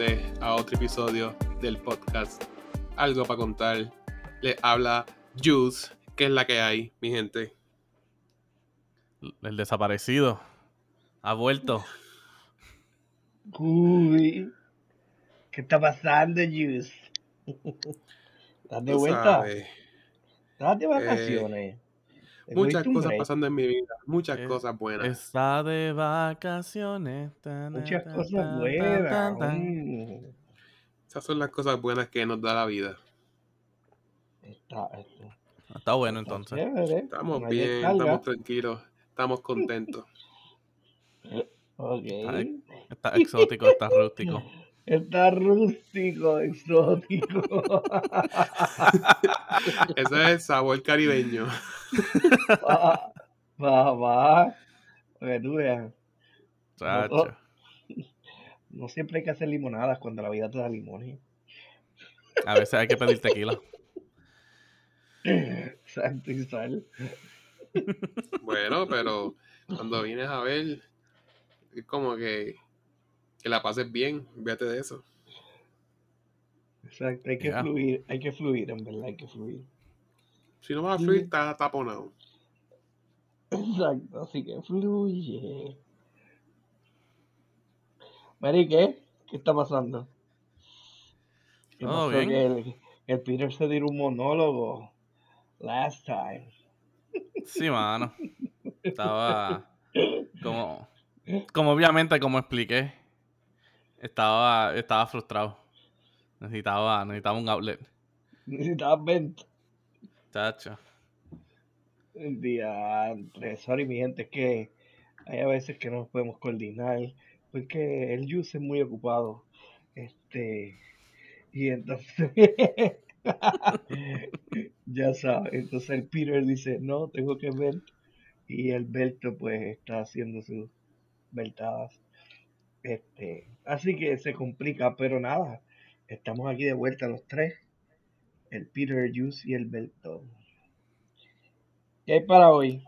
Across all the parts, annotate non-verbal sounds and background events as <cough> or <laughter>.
nuevamente a otro episodio del podcast Algo para contar. Le habla Juice, que es la que hay, mi gente. El desaparecido. Ha vuelto. Uy, ¿qué está pasando, Juice? <laughs> ¿Estás de vuelta? ¿Estás de vacaciones? ¿Te muchas cosas break? pasando en mi vida, muchas Eh, cosas buenas. Está de vacaciones. Tan, Muchas tan, cosas tan, buenas. tan, tan. mm. Esas son las cosas buenas que nos da la vida. Está, está- Está bueno está entonces. chévere. Estamos bien, descarga. estamos tranquilos, estamos contentos. <laughs> Está exótico, está rústico. Está rústico, exótico. <laughs> Ese es sabor caribeño. va, va, va. Para que tú veas. Chacho. No siempre hay que hacer limonadas cuando la vida te da limones. A veces hay que pedir tequila. Santo y sal. <laughs> Bueno, pero cuando vienes a ver, es como que, que la pases bien, fíjate de eso. Exacto, hay que fluir, hay que fluir, en verdad, hay que fluir. Si no vas a fluir, estás taponado. Exacto, así que fluye. Mary, ¿qué? ¿Qué está pasando? ¿Qué pasó? bien. Que el, el Peter se dio un monólogo last time. Sí, mano. <laughs> Estaba como, como obviamente como expliqué, estaba, estaba frustrado. Necesitaba, necesitaba un outlet. Necesitabas venta. Chacho. Día, sorry mi gente, es que hay a veces que no nos podemos coordinar porque el Yus es muy ocupado. Este, y entonces, <laughs> ya sabes, entonces el Peter dice, no, tengo que ver. Y el Berto pues está haciendo sus veltadas. Este, así que se complica, pero nada, estamos aquí de vuelta los tres, el Peter, Yus y el Berto. ¿Qué hay para hoy?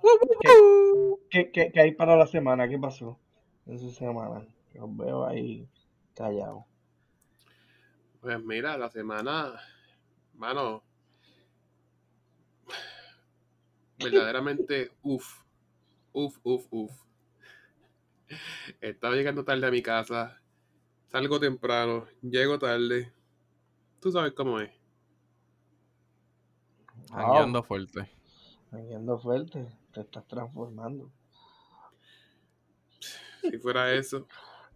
¿Qué, qué, qué hay para la semana? ¿Qué pasó en su semana? Los veo ahí callados. Pues mira, la semana, mano, verdaderamente, uff, uff, uff, uff. Estaba llegando tarde a mi casa, salgo temprano, llego tarde. Tú sabes cómo es. Jangueando fuerte. Yendo fuerte, te estás transformando. Si fuera eso,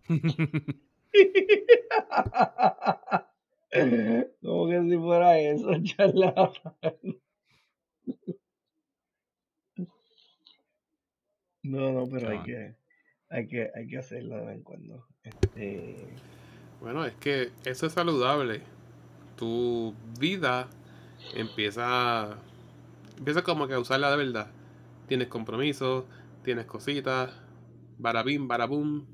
<laughs> Como que si fuera eso, <laughs> charlatán. No, no, pero hay que, hay que, hay que hacerlo de vez en cuando. Este, bueno, es que eso es saludable. Tu vida empieza, empieza como que a usarla de verdad. Tienes compromisos, tienes cositas, barabim, barabum.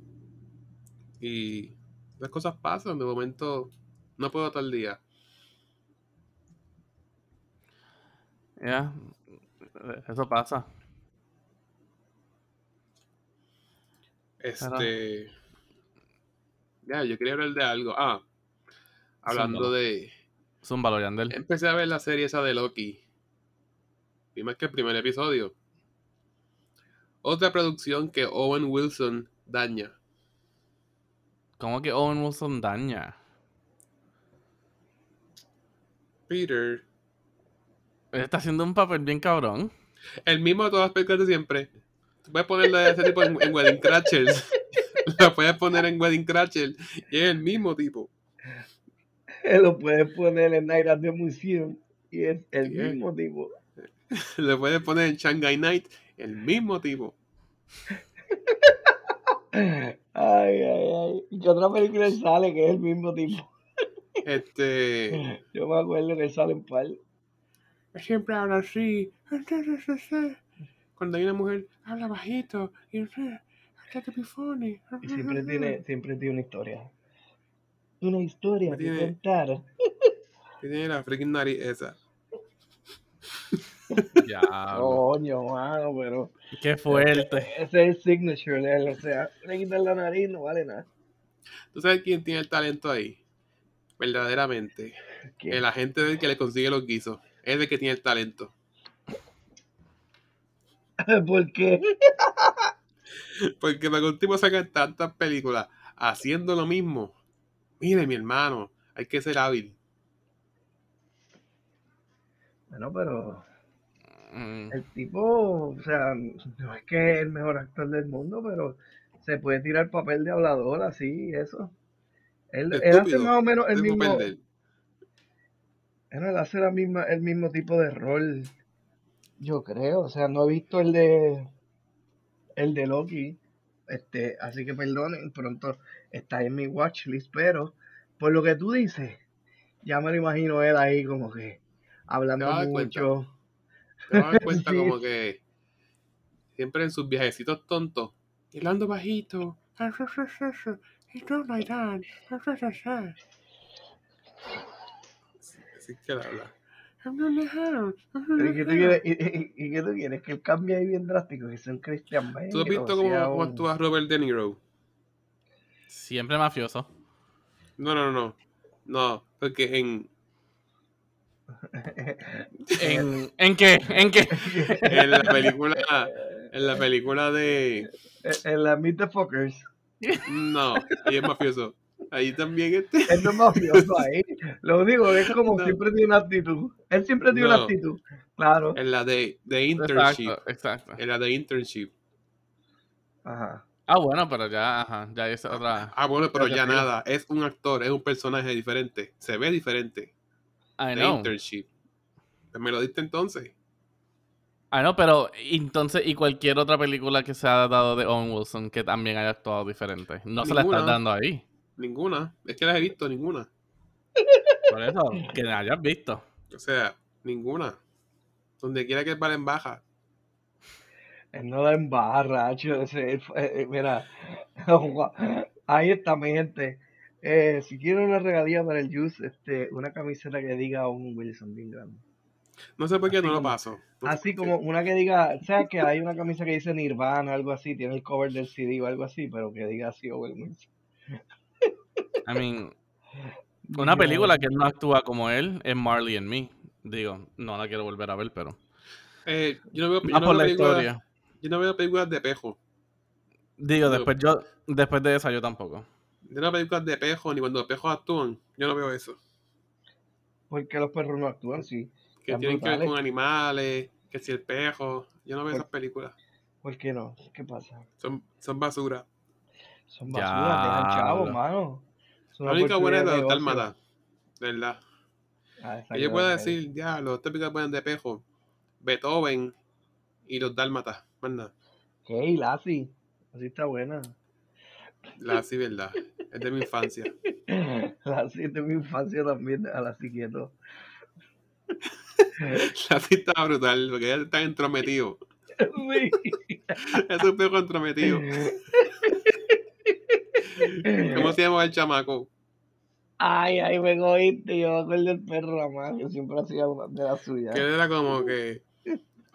Y las cosas pasan, de momento no puedo tal día. Ya, eso pasa. Este. Ya, yo quería hablar de algo. Ah, hablando Zúmbalo. de. Zúmbalo, Yandel. Empecé a ver la serie esa de Loki. Vi más que el primer episodio. Otra producción que Owen Wilson daña. ¿Cómo que Owen Wilson daña? Peter. Él está haciendo un papel bien cabrón. El mismo de todas las películas de siempre. Puedes ponerlo de ese tipo en, en Wedding Crashers. Lo <laughs> puedes poner en Wedding Crashers. Y es el mismo tipo. lo puedes poner en Night at the Museum y es el mismo tipo. <laughs> Lo puedes poner en Shanghai Night. El mismo tipo. Ay, ay, ay. ¿Y qué otra película sale que es el mismo tipo? Este. Yo me acuerdo que sale en par. Siempre habla así. Cuando hay una mujer, habla bajito. Y funny. Y siempre tiene, siempre tiene una historia. Una historia que Tiene- contar. <laughs> Tiene la freaking nariz esa. <laughs> Ya. Coño, mano, pero Qué fuerte. ese es el signature de él. O sea, le quitan la nariz, no vale nada. ¿Tú sabes quién tiene el talento ahí? Verdaderamente. ¿Quién? El agente del que le consigue los guisos. Es el que tiene el talento. <laughs> ¿Por qué? Porque para tipo saque tantas películas haciendo lo mismo. Mire, mi hermano, hay que ser hábil. Bueno, pero Mm, el tipo, o sea, no es que es el mejor actor del mundo, pero se puede tirar papel de hablador así, eso. Él, él hace más o menos el mismo, él. Él hace la misma, el mismo tipo de rol, yo creo. O sea, no he visto el de el de Loki. Este, así que perdonen, pronto está en mi watchlist, pero por lo que tú dices, ya me lo imagino él ahí como que hablando Te vas mucho. Te vas a dar cuenta <laughs> Sí. como que siempre en sus viajecitos tontos. <laughs> y Hablando <laughs> bajito. Así que él habla. I'm not the house. ¿Y qué tú quieres? ¿Y, y- y qué tú quieres? Que él cambie ahí bien drástico, que sea un Christian Bale. ¿Tú has visto cómo, sea un- actúa Robert De Niro? Siempre mafioso. No, no, no, no. No, porque en, <laughs> ¿En, ¿en qué? ¿En qué? <laughs> en la película en la película de en la Meet the Fuckers. no, y es mafioso. Ahí también este. Él no es mafioso ahí. Lo digo, es como No. siempre tiene una actitud. Él siempre tiene una No. actitud. Claro. En la de, de internship. Exacto, exacto. En la de internship. Ajá. Ah, bueno, pero ya, ajá, ya es otra. Ah, bueno, pero ya nada. Es un actor, es un personaje diferente. Se ve diferente. I De know. internship. Pues me lo diste entonces. I know, pero entonces, y cualquier otra película que se ha dado de Owen Wilson que también haya actuado diferente. No se la estás dando ahí. Ninguna. Es que las he visto, ninguna. Por eso, que la hayas visto. O sea, ninguna. Donde quiera que el en baja. Él no da en barra, eh, eh, mira, <laughs> ahí está mi gente. Eh, si quieren una regalía para el Juice, este, una camiseta que diga un Wilson bien grande. No sé por qué Así no lo paso. No Así como una que diga, ¿sabes que hay una camisa que dice Nirvana, algo así, tiene el cover del CD o algo así, pero que diga así Owen Wilson. I mean, <laughs> una película que no actúa como él es Marley and Me. Digo, no la quiero volver a ver, pero. Eh, yo no veo, yo Más no por veo la películas, historia. yo no veo películas de pejo. Digo, después yo, después de esa yo tampoco. Yo no veo películas de pejo, ni cuando los pejos actúan. Yo no veo eso. Porque los perros no actúan, sí. Que tienen que ver con animales, que si el pejo. Yo no veo Por- esas películas. ¿Por qué no? ¿Qué pasa? Son, son basura. Son basuras, dejan chavos, Diablo. mano. La única buena es la de. De verdad. Ah, Que yo pueda decir, ya, los típicos buenos de pejo. Beethoven y los dálmatas. Más nada. Hey, Lassie. Así está buena. La sí, verdad. Es de mi infancia. <laughs> Lassie es de mi infancia también, a la quieto. <laughs> La sí está brutal, porque ya están entrometidos. <laughs> Sí. Es un pejo entrometido. <laughs> ¿Cómo se llama el chamaco? Ay, ay, me cogiste. Yo me acuerdo del perro, la madre. Yo siempre hacía una de la suya. Que era como que.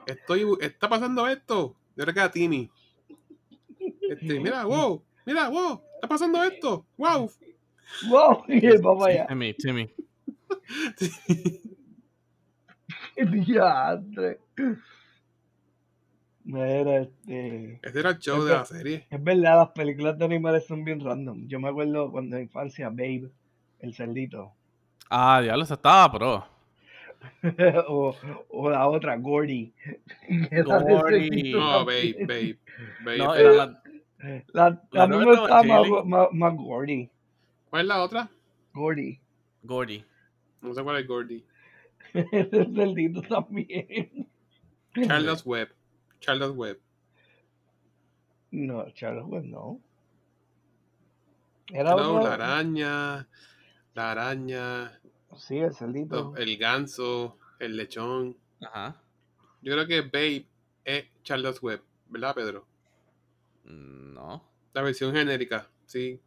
Estoy, está pasando esto. Yo era que era Timmy. Este, mira, wow. Mira, wow. Está pasando esto. Wow. ¡Wow! <laughs> Y el papá allá. Timmy, Timmy. <laughs> Diantre. Mira, este. Ese era el show de la serie. Es verdad, las películas de animales son bien random. Yo me acuerdo cuando en infancia, Babe, el cerdito. Ah, diablo, esa estaba pro. <laughs> o, o la otra, Gordy. <laughs> Gordy. No, babe, babe. Babe. No, era la, La, La a mí me nueva gustaba más, Chili. más, más Gordy. ¿Cuál es la otra? Gordy. Gordy. No sé cuál es Gordy. <laughs> el cerdito también. Charles Webb. Charles Webb. No, Charles Webb no. Era No, la araña. La araña. Sí, el cerdito. El ganso. El lechón. Ajá. Yo creo que Babe es Charles Webb. ¿Verdad, Pedro? Mm, No. La versión genérica. Sí.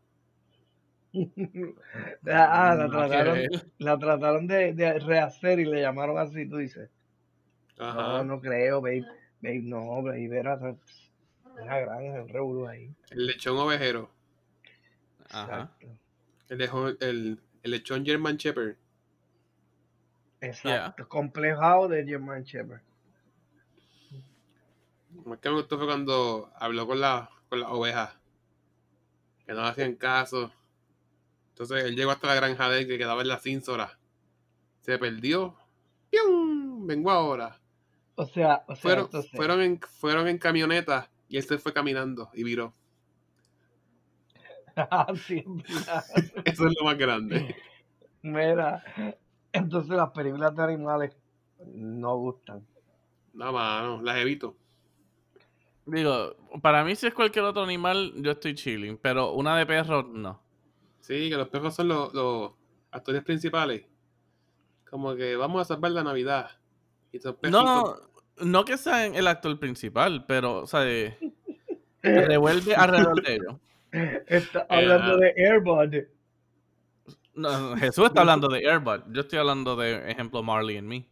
<laughs> ah, la Nada que trataron, la trataron de, de rehacer y le llamaron así, tú dices. Ajá. No, no creo, babe. Babe, no, babe, era una granja, un revolú ahí. El lechón ovejero. Ajá. Exacto. El, lejo- el, el lechón German Shepherd. Exacto. Complejado de German Shepherd. Lo más que me gustó fue cuando habló con la, con las ovejas. Que no le hacían caso. Entonces él llegó hasta la granja de él que quedaba en la cínsora. Se perdió. ¡Pium! Vengo ahora. O sea, o sea, Fueron, entonces, fueron, en, fueron en camioneta y él se fue caminando y viró. <laughs> Sí, es verdad. <laughs> Eso es lo más grande. Mira, entonces las películas de animales no gustan. No, mano, las evito. Digo, para mí si es cualquier otro animal, yo estoy chilling, pero una de perro, no. Sí, que los perros son los, los actores principales. Como que vamos a salvar la Navidad. Y son perritos. No, no que sea el actor principal, pero, o sea, de- <laughs> revuelve alrededor de ellos. Está hablando de Airbud. No, Jesús está hablando de Airbud. Yo estoy hablando de, ejemplo, Marley and Me.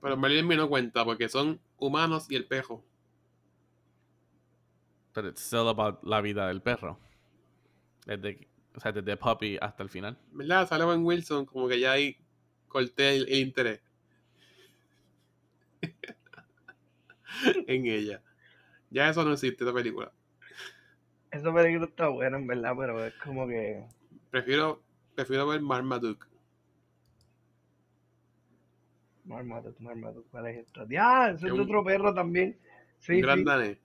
Pero Merlin me no cuenta porque son humanos y el perro. Pero it's still about la vida del perro. Desde, o sea, desde Puppy hasta el final. ¿Verdad? Sale Wilson, como que ya ahí corté el, el interés. <laughs> en ella. Ya eso no existe, esta película. Esa película está buena, en verdad, pero es como que. Prefiero, prefiero ver Marmaduke. Marmaduke, Marmaduke, ¿cuál es esta? ¡Ya! Ese es Un- otro perro también. Sí, un gran sí. danés.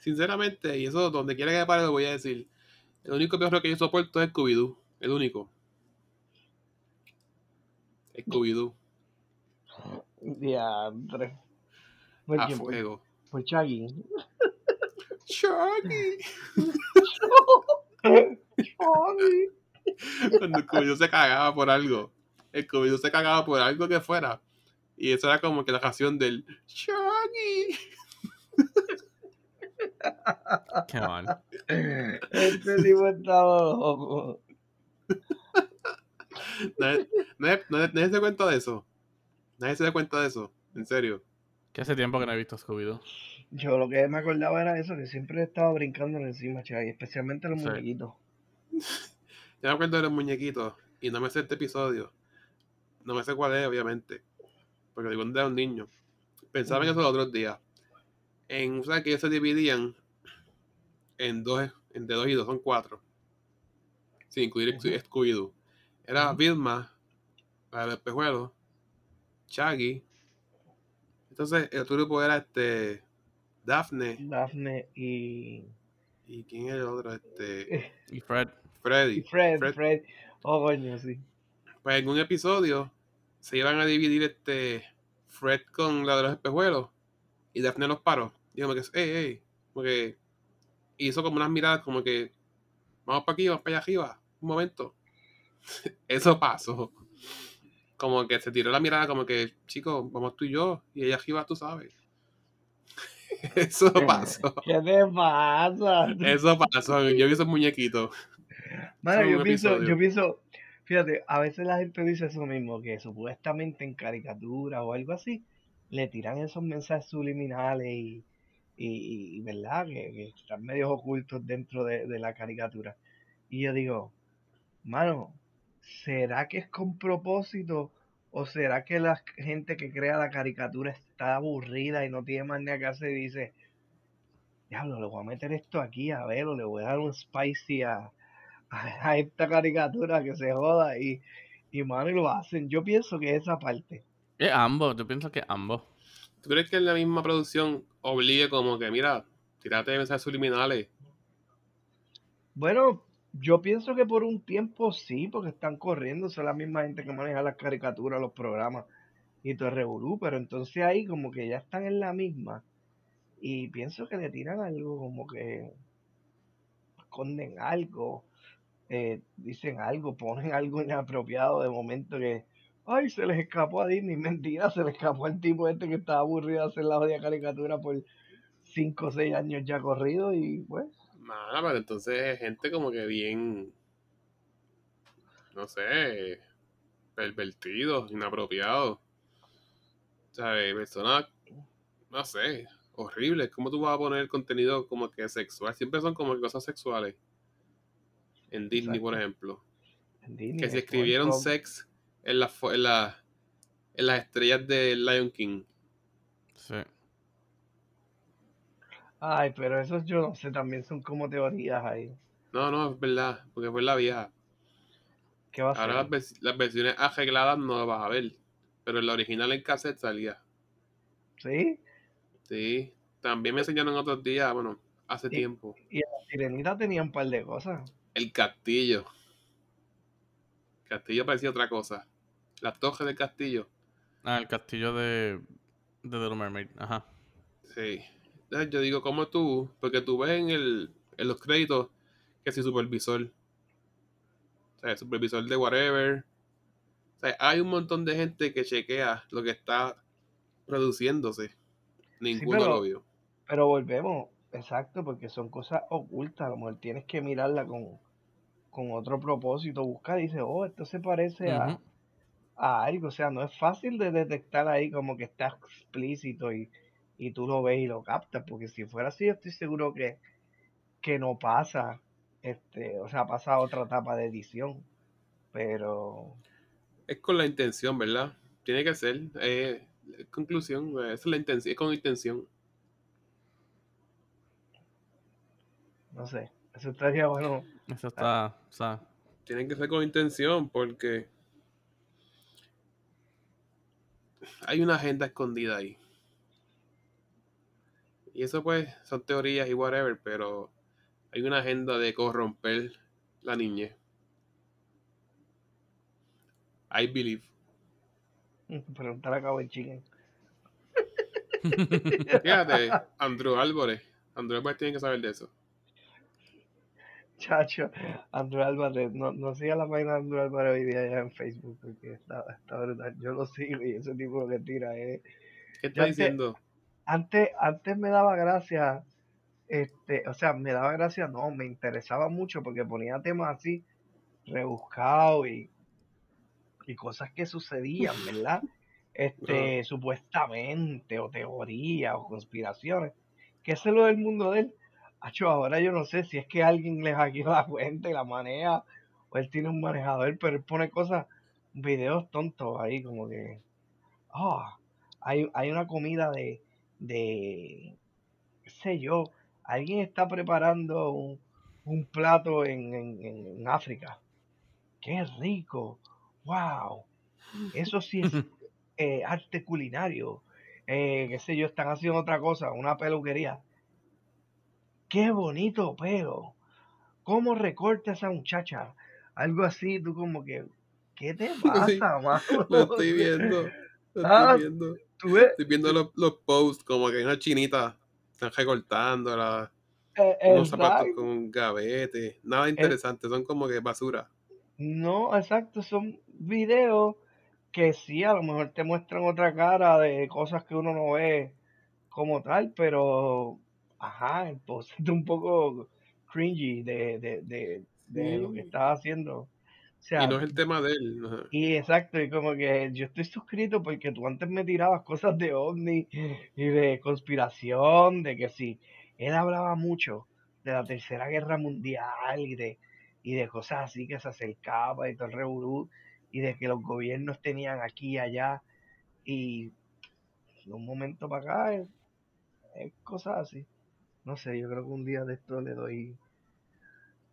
Sinceramente, y eso donde quiera que pare lo voy a decir. El único perro que yo soporto es Scooby-Doo. El único. Scooby-Doo. Diantre. ¿Por A? Por, fuego. por Shaggy. Shaggy. Shaggy. Cuando Scooby-Doo se cagaba por algo. El Scooby-Doo se cagaba por algo que fuera. Y eso era como que la canción del Shaggy. Come on. Este tipo estaba loco. Nadie, nadie- nadie- se cuenta de eso. Nadie se da cuenta de eso. En serio. Que hace tiempo que no he visto Scooby-Doo. Yo lo que me acordaba era eso, que siempre estaba brincando encima, Shaggy, especialmente los Sí. muñequitos. <laughs> Yo me acuerdo de los muñequitos. Y no me sé este episodio. No me sé cuál es, obviamente. Porque de cuando era un niño. Pensaba en eso los otros días. En, o sea, que ellos se dividían en dos, en de dos y dos, son cuatro. Sin incluir. Scooby-Doo. Era. Vilma, la del espejuelo, Shaggy. Entonces, el otro grupo era este Daphne. Daphne y, ¿Y quién es el otro? Este Y Fred. y Freddy. Fred, Fred. Fred. Oh, coño, sí. Pues en un episodio se iban a dividir este Fred con la de los espejuelos y Daphne los paró. Y como que, ey, ey, como que hizo como unas miradas como que vamos para aquí, vamos para allá arriba, un momento. <laughs> Eso pasó. Como que se tiró la mirada como que, chicos, vamos tú y yo, y ella arriba, tú sabes. <laughs> Eso pasó. <laughs> ¿Qué te pasa? Eso pasó. Yo vi esos muñequitos. Un yo pienso, episodio. yo pienso, fíjate, a veces la gente dice eso mismo, que supuestamente en caricatura o algo así, le tiran esos mensajes subliminales y, y, y, ¿verdad? Que, que están medios ocultos dentro de, de la caricatura. Y yo digo, mano, ¿será que es con propósito? ¿O será que la gente que crea la caricatura está aburrida y no tiene más nada que hacer y dice, diablo, le voy a meter esto aquí a ver, o le voy a dar un spicy a, a, a esta caricatura que se joda y, y mano, y lo hacen. Yo pienso que esa parte. Es ambos, yo pienso que ambos. ¿Tú crees que la misma producción obligue como que, mira, tirate mensajes subliminales? Bueno, yo pienso que por un tiempo sí, porque están corriendo, son la misma gente que maneja las caricaturas, los programas y todo el revolú, pero entonces ahí como que ya están en la misma y pienso que le tiran algo como que esconden algo, eh, dicen algo, ponen algo inapropiado de momento que, ay, se les escapó a Disney, mentira, se le escapó al tipo este que estaba aburrido de hacer la jodida caricatura por 5 o 6 años ya corrido y pues... Nada, pero entonces es gente como que bien, no sé, pervertidos, inapropiados. O sea, eh, personas, no sé, horribles. ¿Cómo tú vas a poner contenido como que sexual? Siempre son como que cosas sexuales. en Disney, por ejemplo. En Disney, Que si escribieron sex en, las fo- en, la- en las estrellas de Lion King. Sí. Ay, pero esos yo no sé, también son como teorías ahí. No, no, es verdad, porque fue la vieja. ¿Qué va a Ahora las, vers- las versiones arregladas no las vas a ver. Pero en la original en cassette salía. ¿Sí? Sí. También me enseñaron otros días, bueno, hace Y- tiempo. Y la sirenita tenía un par de cosas. El castillo. El castillo parecía otra cosa. Las torres del castillo. Ah, el castillo de, de Little Mermaid. Ajá. Sí. Yo digo, ¿cómo tú? Porque tú ves en, el, en los créditos que si supervisor. O sea, supervisor de whatever. O sea, hay un montón de gente que chequea lo que está produciéndose. Ninguno pero- lo vio. Pero volvemos, exacto, porque son cosas ocultas. A lo mejor tienes que mirarla con, con otro propósito. Buscar y dice, oh, esto se parece a, a algo. O sea, no es fácil de detectar ahí como que está explícito y, y tú lo ves y lo captas. Porque si fuera así, yo estoy seguro que, que no pasa. Este, o sea, pasa a otra etapa de edición. Pero Es con la intención, ¿verdad? Tiene que ser. eh, conclusión, eh, esa es la intención, es con intención. no sé, eso estaría bueno. Eso está. O sea, Tiene que ser con intención porque hay una agenda escondida ahí. Y eso pues son teorías y whatever, pero hay una agenda de corromper la niñez. I believe. Preguntar a Cabo en Chicken. <laughs> Fíjate, Andrew Álvarez. Andrew Álvarez tiene que saber de eso. Chacho, Andrew Álvarez, no, no siga la página de Andrew Álvarez hoy día ya en Facebook porque está, está brutal. Yo lo sigo y ese tipo lo que tira es. ¿Qué está Ya te- diciendo? Antes, antes me daba gracia, este, o sea, me daba gracia, no, me interesaba mucho porque ponía temas así, rebuscados y, y cosas que sucedían, ¿verdad? Este, supuestamente, o teorías, o conspiraciones. Ese es lo del mundo de él. Acho, ahora yo no sé si es que alguien le hackeó la cuenta y la maneja, o él tiene un manejador, pero él pone cosas, videos tontos ahí, como que, ah, hay, hay una comida de, de, qué sé yo, alguien está preparando un, un plato en, en, en África. ¡Qué rico! ¡Wow! Eso sí es eh, arte culinario. Eh, qué sé yo, están haciendo otra cosa, una peluquería. ¡Qué bonito pelo! ¿Cómo recorta esa muchacha? Algo así, tú como que, ¿qué te <laughs> pasa, mano? Lo estoy viendo. Lo Ah, estoy viendo. Tú ves, Estoy viendo los, los posts como que una chinita están recortando la, eh, unos zapatos con gavete. Nada interesante, son como que basura. No, exacto, son videos que sí, a lo mejor te muestran otra cara de cosas que uno no ve como tal, pero, ajá, el post es un poco cringy de, de, de, de lo que estás haciendo. O sea, Y no es el tema de él. y exacto, y como que yo estoy suscrito porque tú antes me tirabas cosas de ovni y de conspiración, de que sí, él hablaba mucho de la Tercera Guerra Mundial y de, y de cosas así que se acercaba y todo el revolú, y de que los gobiernos tenían aquí y allá, y de un momento para acá es, es cosas así. No sé, yo creo que un día de esto le doy...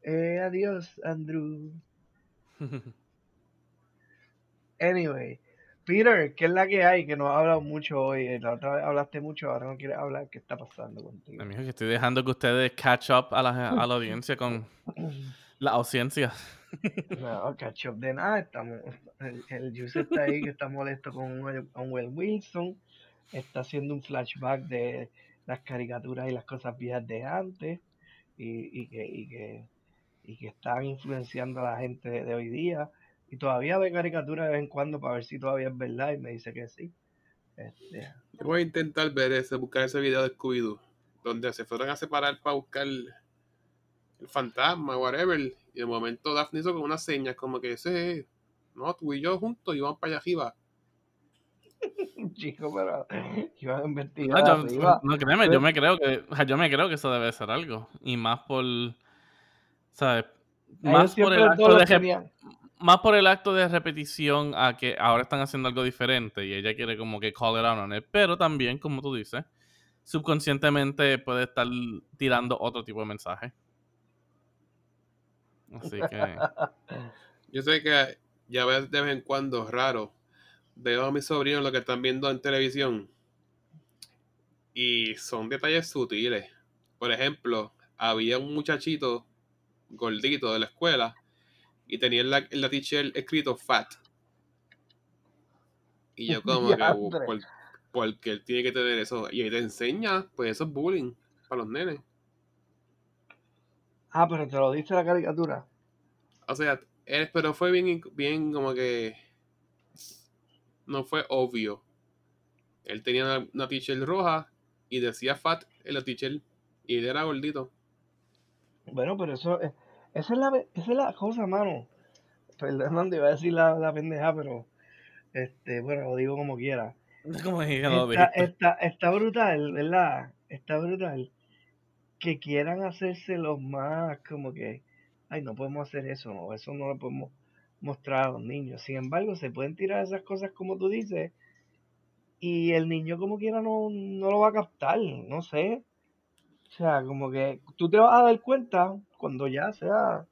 Eh, adiós, Andrew. Anyway, Peter, ¿qué es la que hay? Que nos ha hablado mucho hoy. La otra vez hablaste mucho, ahora no quieres hablar. ¿Qué está pasando contigo? Amigo, que estoy dejando que ustedes catch up a la, a la audiencia con la ausencia. No, catch up de nada. Estamos, el, el Juice está ahí que está molesto con Owen Wilson. Está haciendo un flashback de las caricaturas y las cosas viejas de antes. Y, y que, y, que, y que están influenciando a la gente de, de hoy día. Y todavía ve caricaturas de vez en cuando para ver si todavía es verdad. Y me dice que sí. Este, Yo voy a intentar ver ese, buscar ese video de Scooby-Doo, donde se fueron a separar para buscar el, el fantasma, whatever. Y de momento Daphne hizo con unas señas, como que ese, no, tú y yo juntos y para allá arriba. <laughs> chico, pero iban a investigar No, yo- arriba. no, créeme, yo me creo que o sea, yo me creo que eso debe ser algo. Y más por, ¿sabes? Por, el acto de más por el acto de repetición a que ahora están haciendo algo diferente y ella quiere como que call it out on it, pero también, como tú dices, subconscientemente puede estar tirando otro tipo de mensaje. Así que, <laughs> Yo sé que ya ves de vez en cuando, raro, veo a mis sobrinos lo que están viendo en televisión y son detalles sutiles. Por ejemplo, había un muchachito gordito de la escuela y tenía en la, en la teacher escrito fat. Y yo como que, <laughs> Diantre. ¿por, por qué él tiene que tener eso? Y ahí te enseña, pues eso es bullying para los nenes. Ah, pero te lo dice la caricatura. O sea, él, pero fue bien, bien como que no fue obvio. Él tenía una, una t-shirt roja y decía fat en la t-shirt y él era gordito. Bueno, pero eso, es- esa es la, esa es la cosa, mano. Perdón, te iba a decir la, la pendeja, pero este, bueno, lo digo como quiera. como Está, está, está brutal, ¿verdad? Está brutal que quieran hacerse los más como que, ay, no podemos hacer eso, no, eso no lo podemos mostrar a los niños. Sin embargo, se pueden tirar esas cosas como tú dices y el niño como quiera no, no lo va a captar, no sé. O sea, como que tú te vas a dar cuenta cuando ya sea,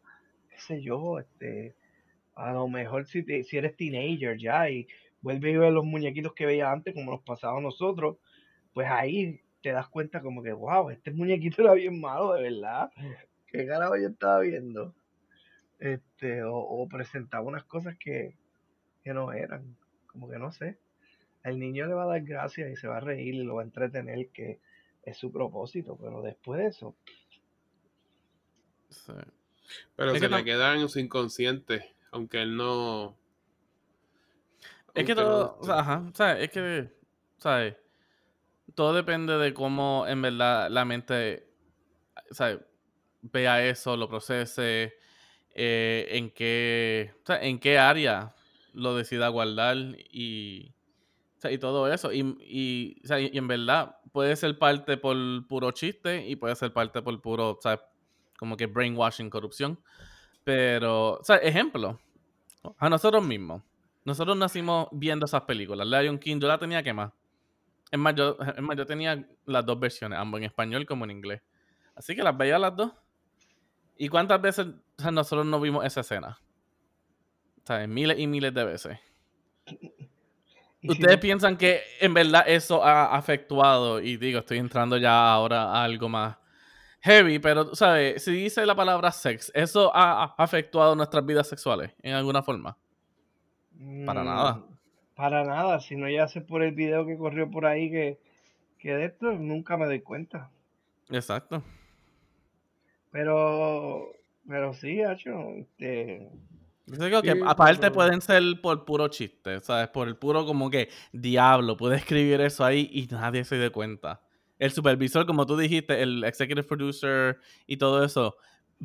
qué sé yo, este, a lo mejor si, te- si eres teenager ya y vuelves a ver los muñequitos que veías antes, como nos pasaba a nosotros, pues ahí te das cuenta como que, wow, este muñequito <laughs> era bien malo, de verdad. ¿Qué carajo yo estaba viendo? Este, o, o presentaba unas cosas que, que no eran, como que no sé. El niño le va a dar gracias y se va a reír y lo va a entretener, que es su propósito, pero después de eso, Sí. Pero Es se que le queda en su inconsciente, aunque él no. Es que no todo, o sea, ajá, o sea, es que, ¿sabes? Todo depende de cómo en verdad la mente, ¿sabes? Vea eso, lo procese, eh, en qué, o sea, en qué área lo decida guardar y, o sea, y todo eso. Y, y, o sea, y en verdad puede ser parte por puro chiste y puede ser parte por puro, o sea, como que brainwashing, corrupción. Pero, o sea, ejemplo, a nosotros mismos. Nosotros nacimos viendo esas películas. Lion King, yo la tenía que más. Es más, yo, es más, yo tenía las dos versiones, ambos en español como en inglés. Así que las veía las dos. ¿Y cuántas veces o sea, nosotros no vimos esa escena? O sea, miles y miles de veces. ¿Ustedes piensan que en verdad eso ha afectuado? Y digo, estoy entrando ya ahora a algo más heavy, pero, ¿sabes? Si dice la palabra sex, ¿eso ha afectuado nuestras vidas sexuales en alguna forma? Para nada. Mm, Para nada, si no ya sé por el video que corrió por ahí que, que de esto nunca me doy cuenta. Exacto. Pero, pero sí, Hacho, este, Yo digo que Sí, aparte pero- pueden ser por puro chiste, ¿sabes? Por el puro como que diablo, puede escribir eso ahí y nadie se dé cuenta. El supervisor, como tú dijiste, el executive producer y todo eso,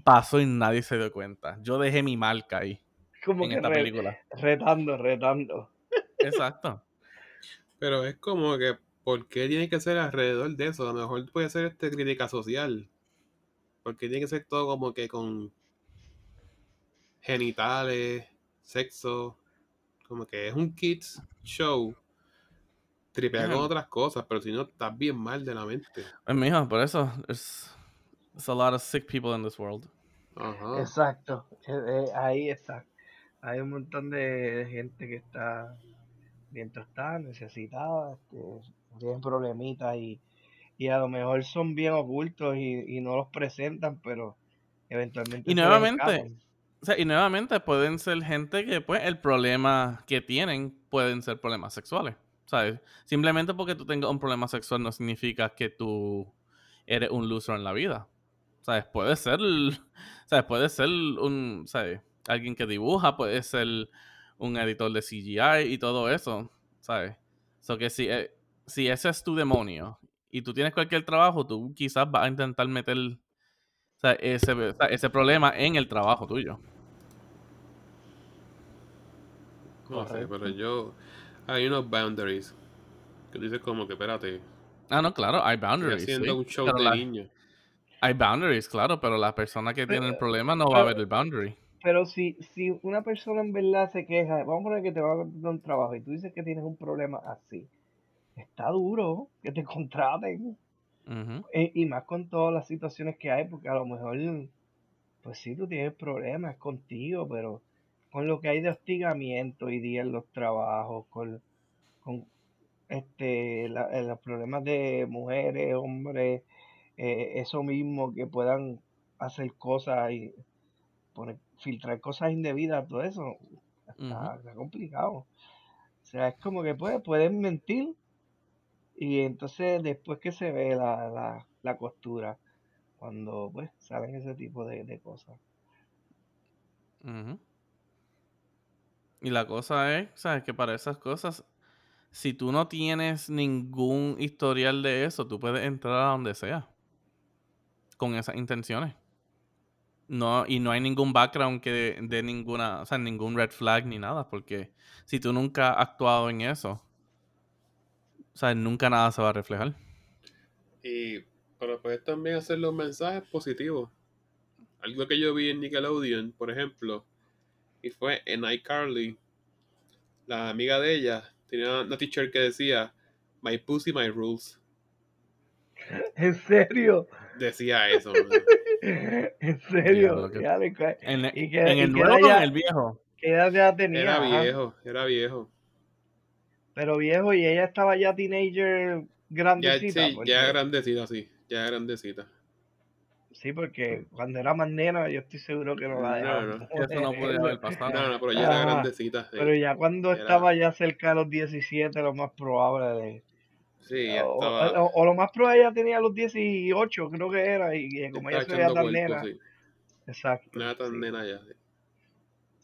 pasó y nadie se dio cuenta. Yo dejé mi marca ahí como en que esta re- película. retando, retando. Exacto. Pero es como que, ¿por qué tiene que ser alrededor de eso? A lo mejor puede ser este crítica social. Porque tiene que ser todo como que con genitales, sexo. Como que es un kids show. Tripea con otras cosas, pero si no, estás bien mal de la mente. Mijo, por eso, there's, there's a lot of sick people in this world. Ajá. Exacto, eh, eh, ahí está. Hay un montón de, gente que está bien tostada, necesitada, este, tienen problemitas y, y a lo mejor son bien ocultos y, y no los presentan, pero eventualmente Y nuevamente. Y nuevamente pueden ser gente que, pues, el problema que tienen pueden ser problemas sexuales. ¿Sabes? Simplemente porque tú tengas un problema sexual no significa que tú eres un loser en la vida. ¿Sabes? Puede ser, <laughs> ¿sabes? Puede ser un, ¿sabes? Alguien que dibuja, puede ser un editor de CGI y todo eso, ¿sabes? So que si, eh, si ese es tu demonio y tú tienes cualquier trabajo, tú quizás vas a intentar meter ese, ese problema en el trabajo tuyo. No sé, pero yo. Hay unos boundaries. Que dices como que, espérate, Ah, no, claro, hay estoy boundaries. haciendo sí, un show pero de la- niños. Hay boundaries, claro, pero la persona que tiene el Pero, problema no va a pero, ver el boundary. pero si, si una persona en verdad se queja, vamos a poner que te va a contratar un trabajo y tú dices que tienes un problema así, está duro que te <laughs> contraten. E- y más con todas las situaciones que hay, porque a lo mejor, pues sí, tú tienes problemas contigo, pero con lo que hay de hostigamiento hoy día en los trabajos, con, con este, la- eh, los problemas de mujeres, hombres, eh, eso mismo, que puedan hacer cosas y poner, filtrar cosas indebidas, todo eso, está, está complicado. O sea, es como que pues, pueden mentir y entonces después que se ve la, la, la costura, cuando pues salen ese tipo de, de cosas. Ujú. Y la cosa es, ¿sabes? Que para esas cosas, si tú no tienes ningún historial de eso, tú puedes entrar a donde sea con esas intenciones. No, y no hay ningún background que de, de ninguna, o sea, ningún red flag ni nada, porque si tú nunca has actuado en eso, o sea, nunca nada se va a reflejar. Y, pero puedes también hacer los mensajes positivos. Algo que yo vi en Nickelodeon, por ejemplo, y fue en iCarly, la amiga de ella tenía una t-shirt que decía My pussy, my rules. ¿En serio? Decía eso. <laughs> ¿En serio? Diablo, que- Ya le cae. En, Y el nuevo o en ya- el viejo. ¿Qué edad ya tenía? Era Ajá. viejo, era viejo. Pero viejo, y ella estaba ya teenager Ya, grandecita. sí, porque- ya grandecita, sí. Ya grandecita. Sí, porque cuando era más nena, yo estoy seguro que no la No, dejaban. no. <laughs> Eso no puede haber pasado. No, no, pero ya era Ah, grandecita. sí. Pero ya cuando Era- estaba ya cerca de los 17, lo más probable de... Sí, ya o, estaba, o- o lo más probable ya tenía los 18, creo que era, y, y como ella se veía tan cuerpo, nena. sí. Exacto. No era tan sí. nena ya. Sí,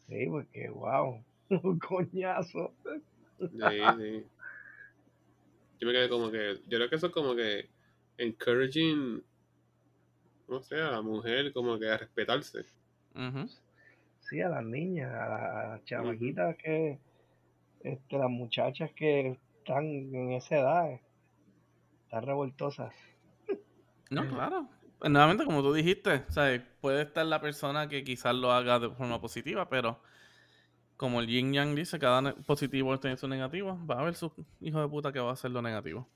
Sí, porque wow, un <laughs> coñazo. sí. sí. Yo me quedé como que. Yo creo que eso es como que. Encouraging. No sé, a la mujer como que a respetarse. Sí, a las niñas, a, la- a las chamaquitas que, este, las muchachas que están en esa edad, están revoltosas. No, claro. Pues, Nuevamente, como tú dijiste, o sea, puede estar la persona que quizás lo haga de forma positiva, pero como el yin yang dice, cada positivo tiene su negativo, va a haber su hijo de puta que va a hacer lo negativo.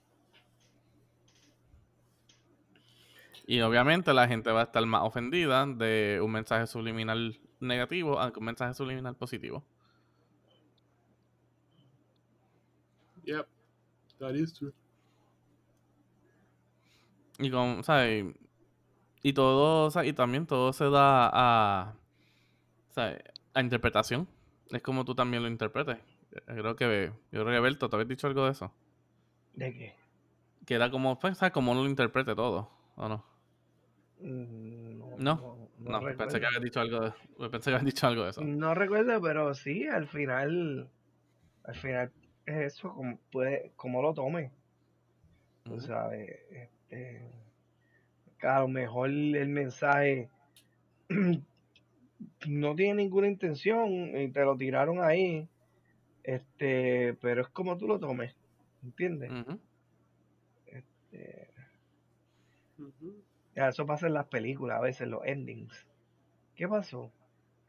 Y obviamente la gente va a estar más ofendida de un mensaje subliminal negativo a un mensaje subliminal positivo. Yep. That is true. Y con, ¿sabes? Y todo, sea, y también todo se da a, ¿sabes? a interpretación. Es como tú también lo interpretes. Yo creo que, yo creo que Berto, ¿te habías dicho algo de eso? ¿De qué? Que era como, pues, ¿sabes? Como uno lo interprete todo, ¿o no? Mm, No, No, pensé que habías dicho algo de, pensé que habías dicho algo de eso. No recuerdo, pero sí, al final, al final es eso, como, puede, como lo tome, tú Ujú. sabes, este, a lo mejor el mensaje <clears throat> no tiene ninguna intención y te lo tiraron ahí, este, pero es como tú lo tomes, ¿entiendes? Eh, Ujú. Ya, eso pasa en las películas, a veces los endings. ¿Qué pasó?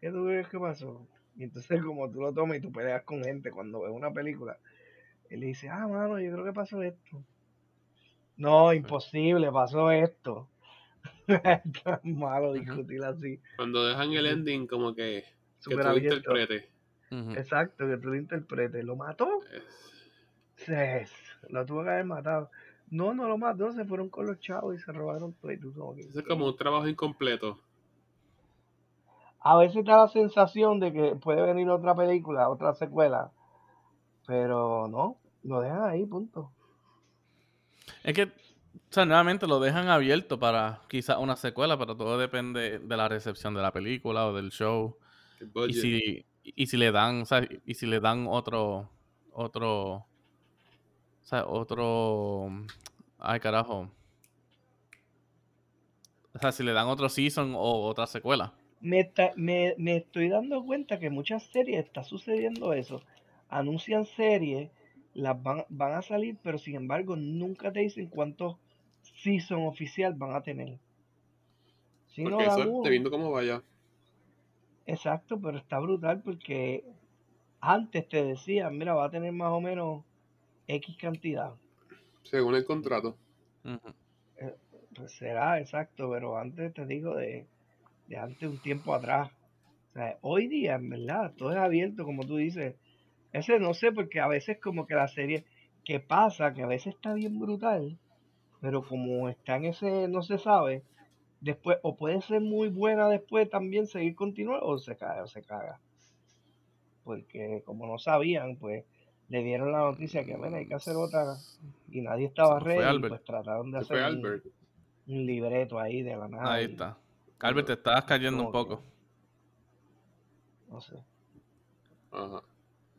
¿Qué tú crees que pasó? Y entonces como tú lo tomas y tú peleas con gente cuando ves una película, él le dice, ah, mano, yo creo que pasó esto. No, imposible, pasó esto. <laughs> es malo Ujú. discutir así. Cuando dejan el ending como que, que Súper tú abierto. interpretes. Exacto, que tú lo interpretes. ¿Lo mató? Es- Sí, lo tuvo que haber matado. No, no lo mató, se fueron con los chavos y se robaron todo. Y tú como que, Eso es como un trabajo incompleto. A veces da la sensación de que puede venir otra película, otra secuela, pero no, lo dejan ahí, punto. Es que, o sea, nuevamente lo dejan abierto para quizás una secuela, pero todo depende de la recepción de la película o del show. Y si, y si le dan, o sea, y si le dan otro, otro, o sea, otro, ay carajo. O sea, si le dan otro season o otra secuela. Me, está- me, me estoy dando cuenta que muchas series está sucediendo eso. Anuncian series, las van, van a salir, pero sin embargo nunca te dicen cuántos season oficial van a tener. Si Porque eso es uno. dependiendo cómo vaya. Exacto, pero está brutal porque antes te decían, mira, va a tener más o menos X cantidad. Según el contrato. Ujú. Pues será exacto, pero antes te digo de, de antes un tiempo atrás. O sea, hoy día, en verdad, todo es abierto, como tú dices. Ese no sé, porque a veces como que la serie, que pasa, que a veces está bien brutal, pero como está en ese, no se sabe, después, o puede ser muy buena después también seguir continuando, o se cae, o se caga. Porque como no sabían, pues le dieron la noticia que, bueno, hay que hacer otra, y nadie estaba ready, Albert. pues trataron de hacer un, Albert. un libreto ahí de la nada. Ahí y está. Albert, te estabas cayendo un que, poco. no sé. Ajá.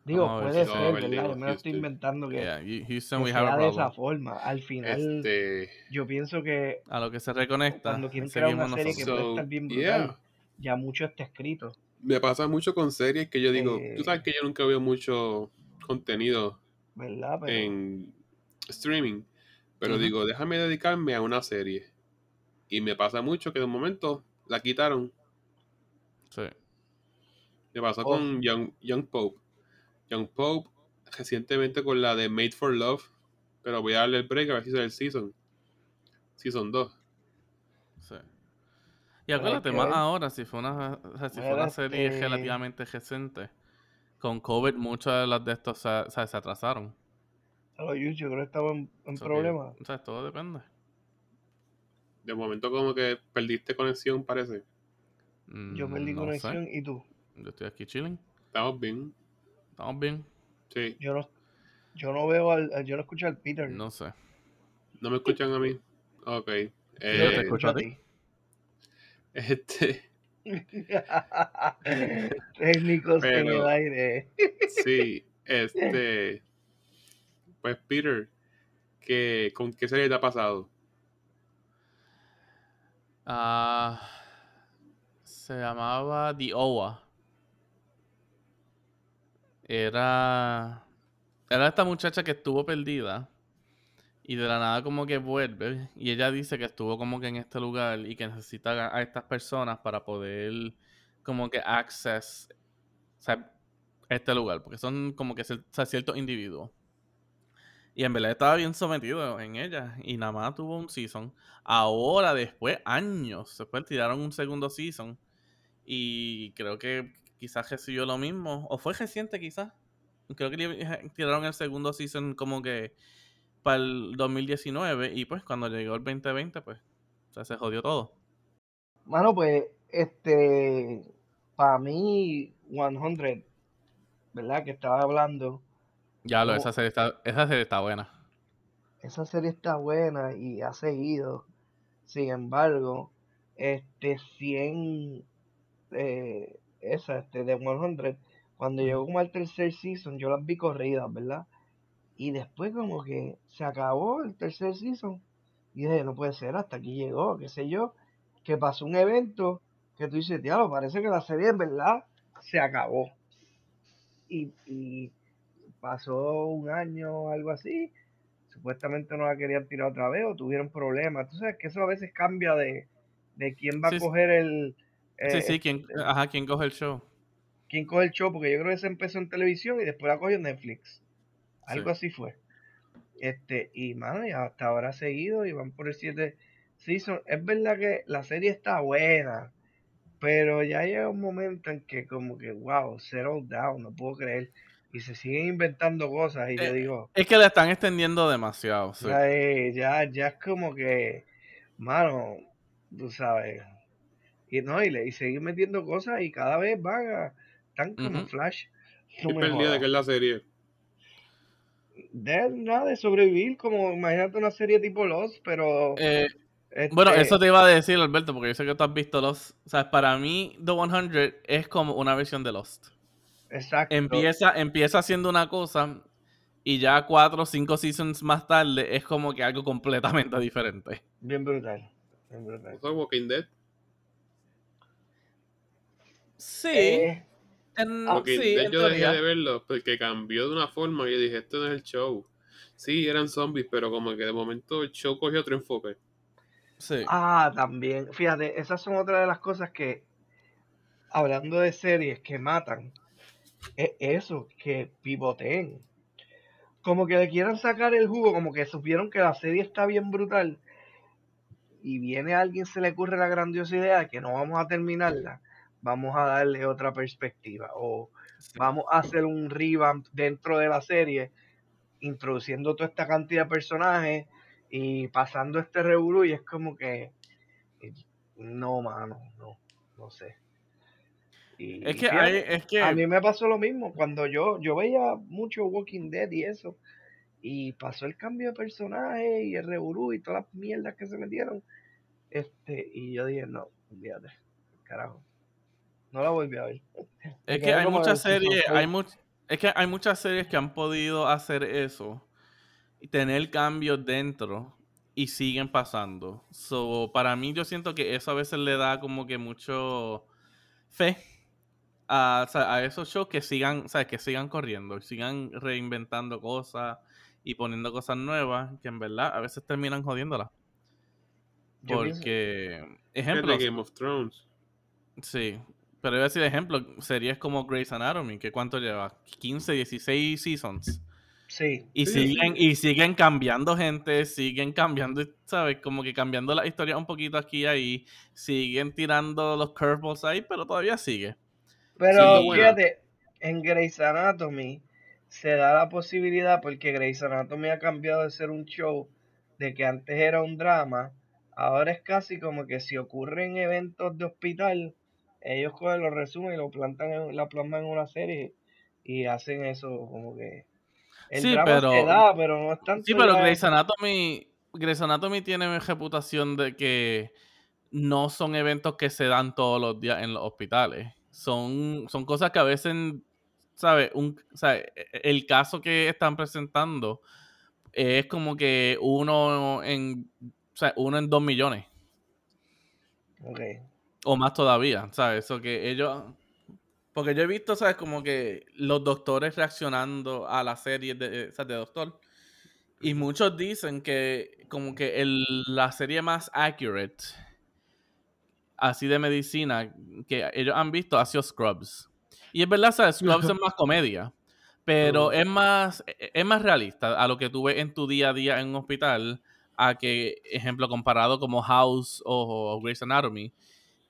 Digo, Vamos a ver puede ser, No, ¿verdad? Yo me lo estoy Houston. inventando que, Yeah, Houston, que sea de esa forma. Al final, Este. yo pienso que A lo que se reconecta, cuando quieren crear una seguimos serie que nosotros. puede So, estar bien yeah. brutal, ya mucho está escrito. Me pasa mucho con series que yo digo, tú sabes Eh, que yo nunca veo mucho contenido ¿Verdad? Pero en streaming, pero digo, déjame dedicarme a una serie. Y me pasa mucho que de momento la quitaron. Sí. Me pasó oh, con Young, Young Pope. Young Pope recientemente con la de Made for Love, pero voy a darle el break a ver si sale el season. Season 2. Sí. Y acuérdate, que más ahora, si fue una, o sea, si fue una serie este, relativamente reciente, con COVID muchas de las de estos se, o sea, se atrasaron. a los Yus, yo creo que estaba en, en So que, problemas. o sea, todo depende. De momento como que perdiste conexión, parece. Yo perdí Mm, no sé. conexión y tú. Yo estoy aquí chilling. Estamos bien. Estamos bien. Sí. Yo no, yo no veo al, al- yo no escucho al Peter. No sé. ¿No me escuchan a mí? Ok. Yo te Eh, escucho a ti. <laughs> este, <laughs> Técnicos en el pero aire. sí, <laughs> este, pues Peter, ¿qué, ¿con qué serie te ha pasado? Ah, se llamaba The Owa. Era. Era esta muchacha que estuvo perdida. Y de la nada como que vuelve. Y ella dice que estuvo como que en este lugar. Y que necesita a estas personas para poder como que access o este lugar. Porque son como que o ciertos individuos. Y en verdad estaba bien sometido en ella. Y nada más tuvo un season. Ahora, después, años, después tiraron un segundo season. Y creo que quizás recibió lo mismo. O fue reciente quizás. Creo que le- tiraron el segundo season como que para el 2019. Y pues cuando llegó el 2020, pues o sea, se jodió todo. Mano, pues, este, para mí, 100, ¿verdad? Que estaba hablando, Ya lo, como esa serie está, esa serie está buena. esa serie está buena y ha seguido. Sin embargo, este 100, eh, esa, este, de 100, cuando llegó como al tercer season, yo las vi corridas, ¿verdad? Y después como que se acabó el tercer season. Y dije, no puede ser, hasta aquí llegó, qué sé yo. Que pasó un evento que tú dices, diablo, parece que la serie en verdad se acabó. Y, y pasó un año, algo así. Supuestamente no la querían tirar otra vez o tuvieron problemas. Tú sabes que eso a veces cambia de, de quién va Sí, a sí, coger el... sí, eh, sí, ¿quién, este, ajá, ¿quién coge el show? quién coge el show, porque yo creo que se empezó en televisión y después la cogió Netflix. Sí. Algo así fue. Este, y mano, y hasta ahora ha seguido y van por el 7 season. Es verdad que la serie está buena, pero ya llega un momento en que como que, wow, settle down, no puedo creer. Y se siguen inventando cosas y yo Eh, digo, es que le están extendiendo demasiado, sí. ya, es- ya, ya es como que, mano, tú sabes. Y no, y, le, y seguir metiendo cosas y cada vez van a, están como flash. No Estoy de qué es la serie. De nada de sobrevivir como imagínate una serie tipo Lost pero Eh, bueno, este eso te iba a decir, Alberto, porque yo sé que tú has visto Lost. O sea, para mí, The 100 es como una versión de Lost. exacto Empieza, empieza haciendo una cosa y ya cuatro o cinco seasons más tarde es como que algo completamente diferente. bien brutal bien brutal ¿No fue Walking Dead? Sí, Eh, en, Walking sí, yo dejé de verlo porque cambió de una forma y yo dije, esto no es el show. Sí, eran zombies, pero como que de momento el show cogió otro enfoque. Sí. Ah, también. Fíjate, esas son otras de las cosas que, hablando de series que matan, es eso, que pivoteen. Como que le quieran sacar el jugo, como que supieron que la serie está bien brutal y viene alguien, se le ocurre la grandiosa idea de que no vamos a terminarla, vamos a darle otra perspectiva o Sí. vamos a hacer un revamp dentro de la serie, introduciendo toda esta cantidad de personajes y pasando este revolú y es como que eh, no, mano, no, no sé. Y Es que, fíjate, hay, es que a mí me pasó lo mismo cuando yo, yo veía mucho Walking Dead y eso. Y pasó el cambio de personaje y el revolú y todas las mierdas que se metieron. Este, y yo dije, no, olvídate, carajo. No la volví a ver. Es que hay muchas series, hay much- es que hay muchas series que han podido hacer eso y tener cambios dentro y siguen pasando. So, para mí yo siento que eso a veces le da como que mucho fe a, o sea, a esos shows que sigan, o sea, que sigan corriendo, sigan reinventando cosas y poniendo cosas nuevas que en verdad a veces terminan jodiéndolas. Porque, de Game of Thrones. Sí, pero iba a decir ejemplo, series como Grey's Anatomy, que cuánto lleva, 15, 16 seasons. Sí, Y Sí, siguen, y siguen cambiando gente, siguen cambiando, ¿sabes? Como que cambiando la historia un poquito aquí y ahí, siguen tirando los curveballs ahí, pero todavía sigue. Pero fíjate, en Grey's Anatomy se da la posibilidad, porque Grey's Anatomy ha cambiado de ser un show, de que antes era un drama, ahora es casi como que si ocurren eventos de hospital, ellos cogen los resumen y lo plantan en, la plasman en una serie y hacen eso como que el Sí, drama pero- se da, pero no es tanto Sí, pero Grey's Anatomy, Grey's Anatomy tiene reputación de que no son eventos que se dan todos los días en los hospitales. Son, son cosas que a veces, ¿sabes? Un, o sea, e- el caso que están presentando es como que uno en, o sea, uno en dos millones. Ok. O más todavía, ¿sabes? Eso que ellos... Porque yo he visto, ¿sabes? Como que los doctores reaccionando a la serie de, o sea, de Doctor. Y muchos dicen que como que el, la serie más accurate, así de medicina, que ellos han visto ha sido Scrubs. Y es verdad, ¿sabes? Scrubs es más comedia. Pero es más, es más realista a lo que tú ves en tu día a día en un hospital, a que, ejemplo, comparado como House o, o Grey's Anatomy,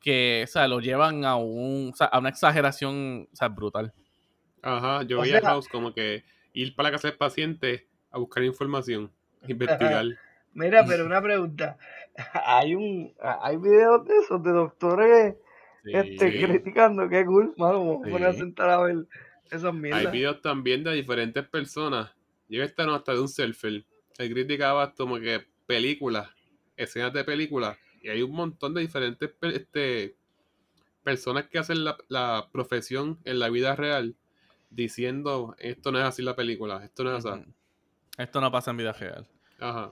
que, o sea, lo llevan a, un, o sea, a una exageración, o sea, brutal. Ajá, yo O veía sea- House como que ir para la casa del paciente a buscar información, <laughs> investigar. Mira, pero <laughs> una pregunta. Hay un hay videos de esos de doctores este, Sí. criticando, qué cool, mano, voy a poner a Sí. sentar a ver esas Hay mierdas. videos también de diferentes personas. Yo esta no hasta de un surfer. Él criticaba como que películas, escenas de películas. Y hay un montón de diferentes este, personas que hacen la, la profesión en la vida real diciendo esto no es así la película, esto no es así. Esto no pasa en vida real. Ajá.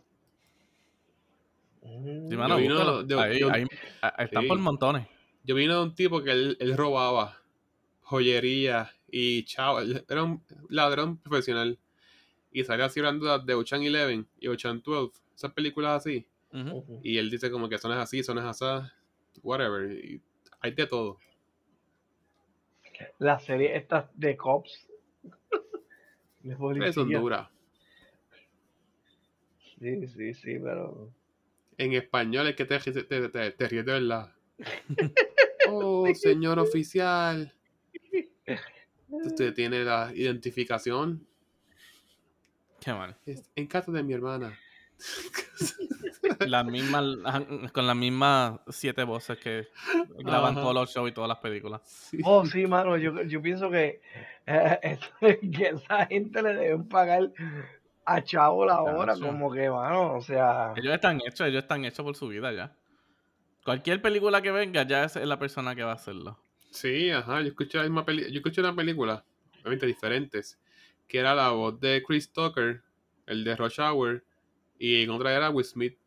Mm. Sí, mano, vi uno búscalo. de- Ahí- están Sí. por montones. Yo vine de un tipo que él, él robaba joyería y chao, era un ladrón profesional. Y salía así hablando de Ocean Eleven y Ocean 12, esas películas así. Y él dice como que son así, son así, whatever. Y hay de todo. La serie esta de Cops. <laughs> Eso es dura. Sí, sí, sí, pero. En español es que te, te, te, te- ríes de verdad. <laughs> oh, señor oficial. Usted tiene la identificación. Qué mal. En casa de mi hermana. <laughs> Las mismas, con las mismas siete voces que graban Ajá. todos los shows y todas las películas. Sí. Oh, sí, mano, yo, yo pienso que, eh, <laughs> que esa gente le deben pagar a Chavo la hora, como que, mano, o sea. Ellos están hechos, ellos están hechos por su vida ya. Cualquier película que venga, ya es la persona que va a hacerlo. Sí, ajá, yo escuché la misma peli yo escuché una película, obviamente diferentes, que era la voz de Chris Tucker, el de Rush Hour, y en otra era Will Smith.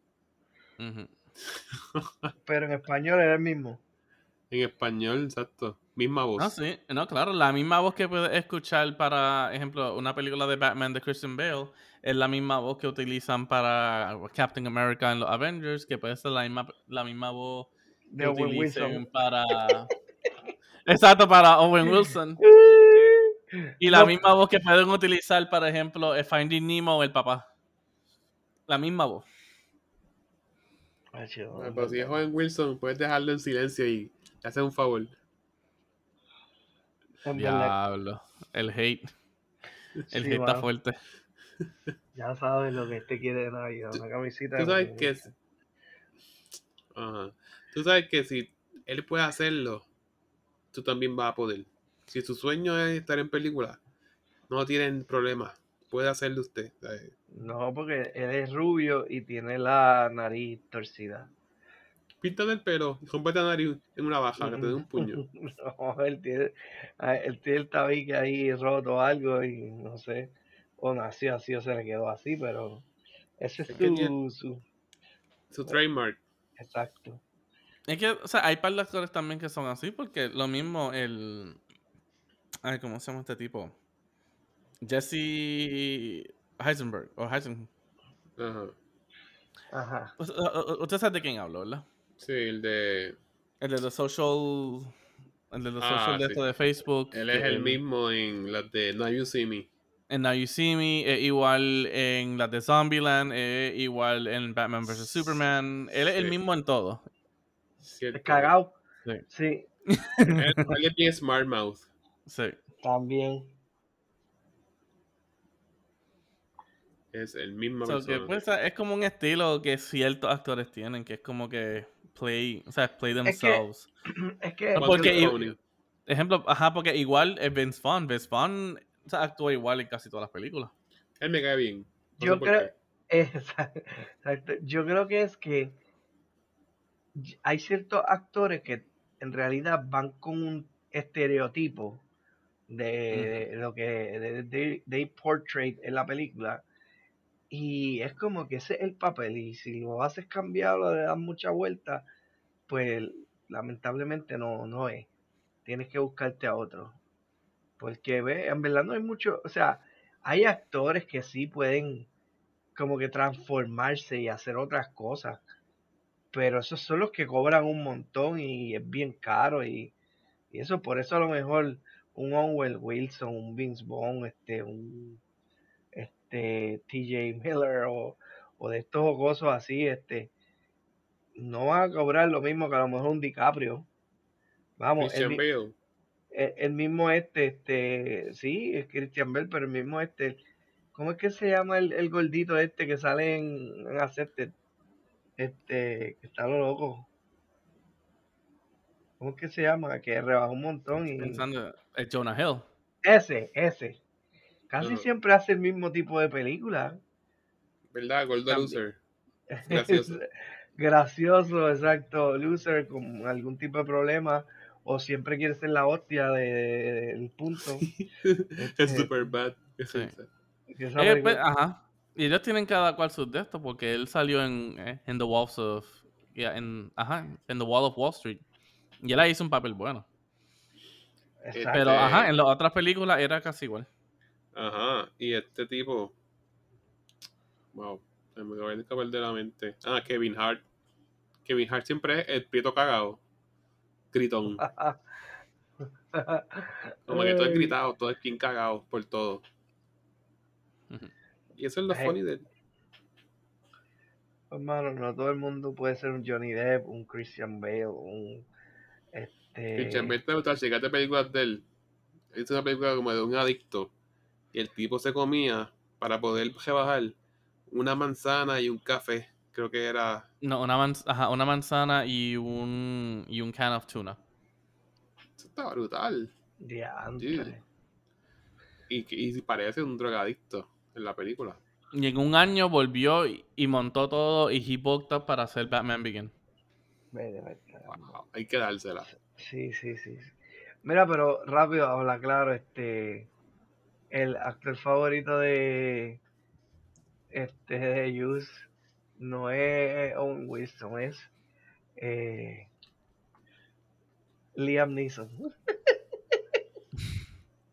Pero en español era el mismo. En español, exacto. Misma voz. No, sí, no, claro, la misma voz que puedes escuchar para, ejemplo, una película de Batman de Christian Bale es la misma voz que utilizan para Captain America en los Avengers, que puede ser la misma, la misma voz De que Owen utilicen Wilson. para... <laughs> Exacto, para Owen <laughs> Wilson. <laughs> Y la No, misma voz que pueden utilizar, por ejemplo, Finding Nemo o el papá. La misma voz. Ay, Pero si es. Owen Wilson, puedes dejarlo en silencio y le haces un favor. Diablo. El hate. El sí, hate está fuerte. Ya sabes lo que este quiere de Navidad, una camisita Tú de sabes que Wilson. Ajá. Tú sabes que si él puede hacerlo, tú también vas a poder. Si su sueño es estar en película, no tienen problema. Puede hacerlo usted. ¿sabes? No, porque él es rubio y tiene la nariz torcida. Píntate el pelo y rompete la nariz en una baja, que te dé un puño. <laughs> No, él tiene, ah, él tiene el tabique ahí roto o algo y no sé. O nació así o se le quedó así, pero ese es su, tiene- su- Su trademark. exacto. Es que, o sea, hay par de actores también que son así, porque lo mismo el. Ay, ¿cómo se llama este tipo? Jesse Heisenberg. O Heisen. Ajá. Ajá. Usted sabe de quién hablo, ¿verdad? Sí, el de. El de los social. El de los Ah, social de esto de Facebook. Él es el mismo en las de Now You See Me. En Now You See Me, es igual en las de Zombieland, es igual en Batman vs. Superman. Él es el mismo en todo. ¿cierto? Cagado. Sí. Sí, <laughs> Él, él es bien Smart Mouth. Sí. también. Es el mismo So pues, es como un estilo que ciertos actores tienen, que es como que play, o sea, play themselves. Es que Once <clears throat> porque-. Ejemplo, ajá, porque igual es Vince Vaughn. Vince Vaughn o sea, actúa igual en casi todas las películas. Él me cae bien. No Yo creo-. <laughs> Exacto. Yo creo que es que hay ciertos actores que en realidad van con un estereotipo de, de lo que de, de- they portray en la película y es como que ese es el papel y si lo haces cambiar o le das mucha vuelta pues lamentablemente no no es tienes que buscarte a otro porque ve en verdad no hay mucho o sea hay actores que sí pueden como que transformarse y hacer otras cosas. Pero esos son los que cobran un montón y es bien caro y, eso por eso a lo mejor un Owen Wilson, un Vince Vaughn, este, un este TJ Miller o, o de estos cosas así, este, no van a cobrar lo mismo que a lo mejor un DiCaprio. Vamos, el, Christian mi- Bale. el, el mismo este, este, sí, es Christian Bell, pero el mismo este, ¿cómo es que se llama el, el gordito este que sale en, en Accepted? Este, que está lo loco. ¿Cómo es que se llama? Que rebajó un montón y... Pensando, es Jonah Hill. Ese, ese. Casi siempre hace el mismo tipo de película. ¿Verdad? Gordo. Loser. <laughs> Gracioso. Gracioso, exacto. Loser con algún tipo de problema. O siempre quiere ser la hostia de- de- del punto. <laughs> es super bad. Sí. Eh, pues, ajá. Y ellos tienen cada cual sus de estos, porque él salió en, eh, en The Walls of. yeah, en, ajá, en The Wall of Wall Street. Y él ahí hizo un papel bueno. exacto. Pero, Este- ajá, en las otras películas era casi igual. Ajá. Y este tipo. Wow. Se me acaba de escapar de la mente. Ah, Kevin Hart. Kevin Hart siempre es el prieto cagado. Gritón. <laughs> Como que todo es gritado, todo es bien cagado por todo. Y eso es lo funny de él. Hermano, no todo el mundo puede ser un Johnny Depp, un Christian Bale, un este Christian Bale te gusta, películas de él. Es una película como de un adicto. Y el tipo se comía para poder rebajar una manzana y un café. Creo que era. No, una, manz- ajá, una manzana y un, y un can of tuna. Eso está brutal. diantre. Y, y parece un drogadicto en la película. Y en un año volvió y, y montó todo y he booked up para hacer Batman Begin. Vete, vete, caramba. Wow, hay que dársela. Sí, sí. sí. Mira, pero rápido, habla claro, este el actor favorito de este de Juice no es Owen Wilson, es eh, Liam Neeson.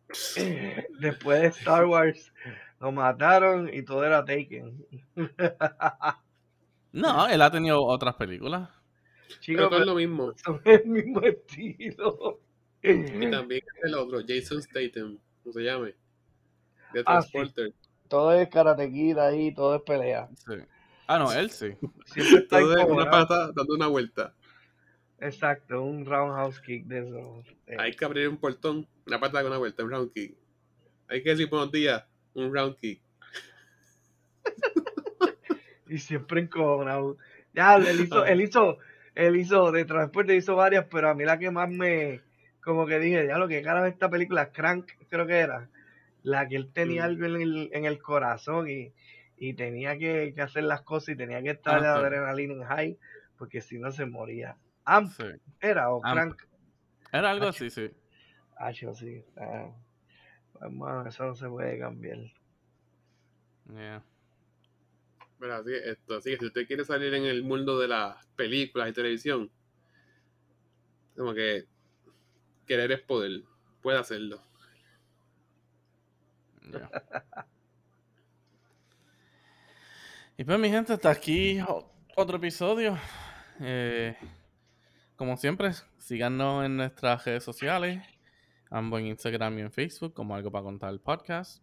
<laughs> Después de Star Wars lo mataron y todo era Taken. <laughs> No, él ha tenido otras películas. Pero Chicos, todo es pero lo mismo. son el mismo estilo. Y también el otro, Jason Statham, ¿cómo se llame? De Ah, sí. Transporter. Todo es karatequida ahí, todo es pelea. Sí. Ah, no, él sí. Siempre está Todo es una pata dando una vuelta. Exacto, un roundhouse kick de esos. eh, Hay que abrir un portón, una pata con una vuelta, un round kick. Hay que decir buenos días, un round kick. <laughs> y siempre encojonado. Ya, él hizo, Ah. él hizo, él hizo de transporte, hizo varias, pero a mí la que más me, como que dije, ya lo que cara esta película, Crank, creo que era, la que él tenía Mm. algo en el, en el corazón y, y tenía que, que hacer las cosas y tenía que estar Ah, la adrenalina en high, porque si no se moría. Amp Sí. era o Amp. Crank. Era algo así, sí. Ah, yo sí. Ah, pues, mano, eso no se puede cambiar. Yeah. Pero así, esto, así que si usted quiere salir en el mundo de las películas y televisión, como que querer es poder, puede hacerlo. Y pues mi gente, hasta aquí otro episodio. Eh, como siempre, síganos en nuestras redes sociales, ambos en Instagram y en Facebook, como algo para contar el podcast.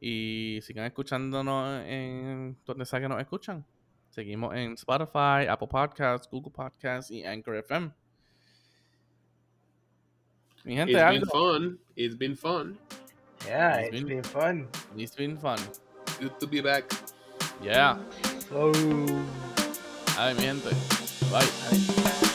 Y sigan escuchándonos en donde sea que nos escuchan. Seguimos en Spotify, Apple Podcasts, Google Podcasts y Anchor FM. Mi gente, It's been algo. fun, it's been fun, Yeah, It's it's been- been fun. It's been fun. good to be back. Yeah. So, Ay, mi gente. Bye. Bye.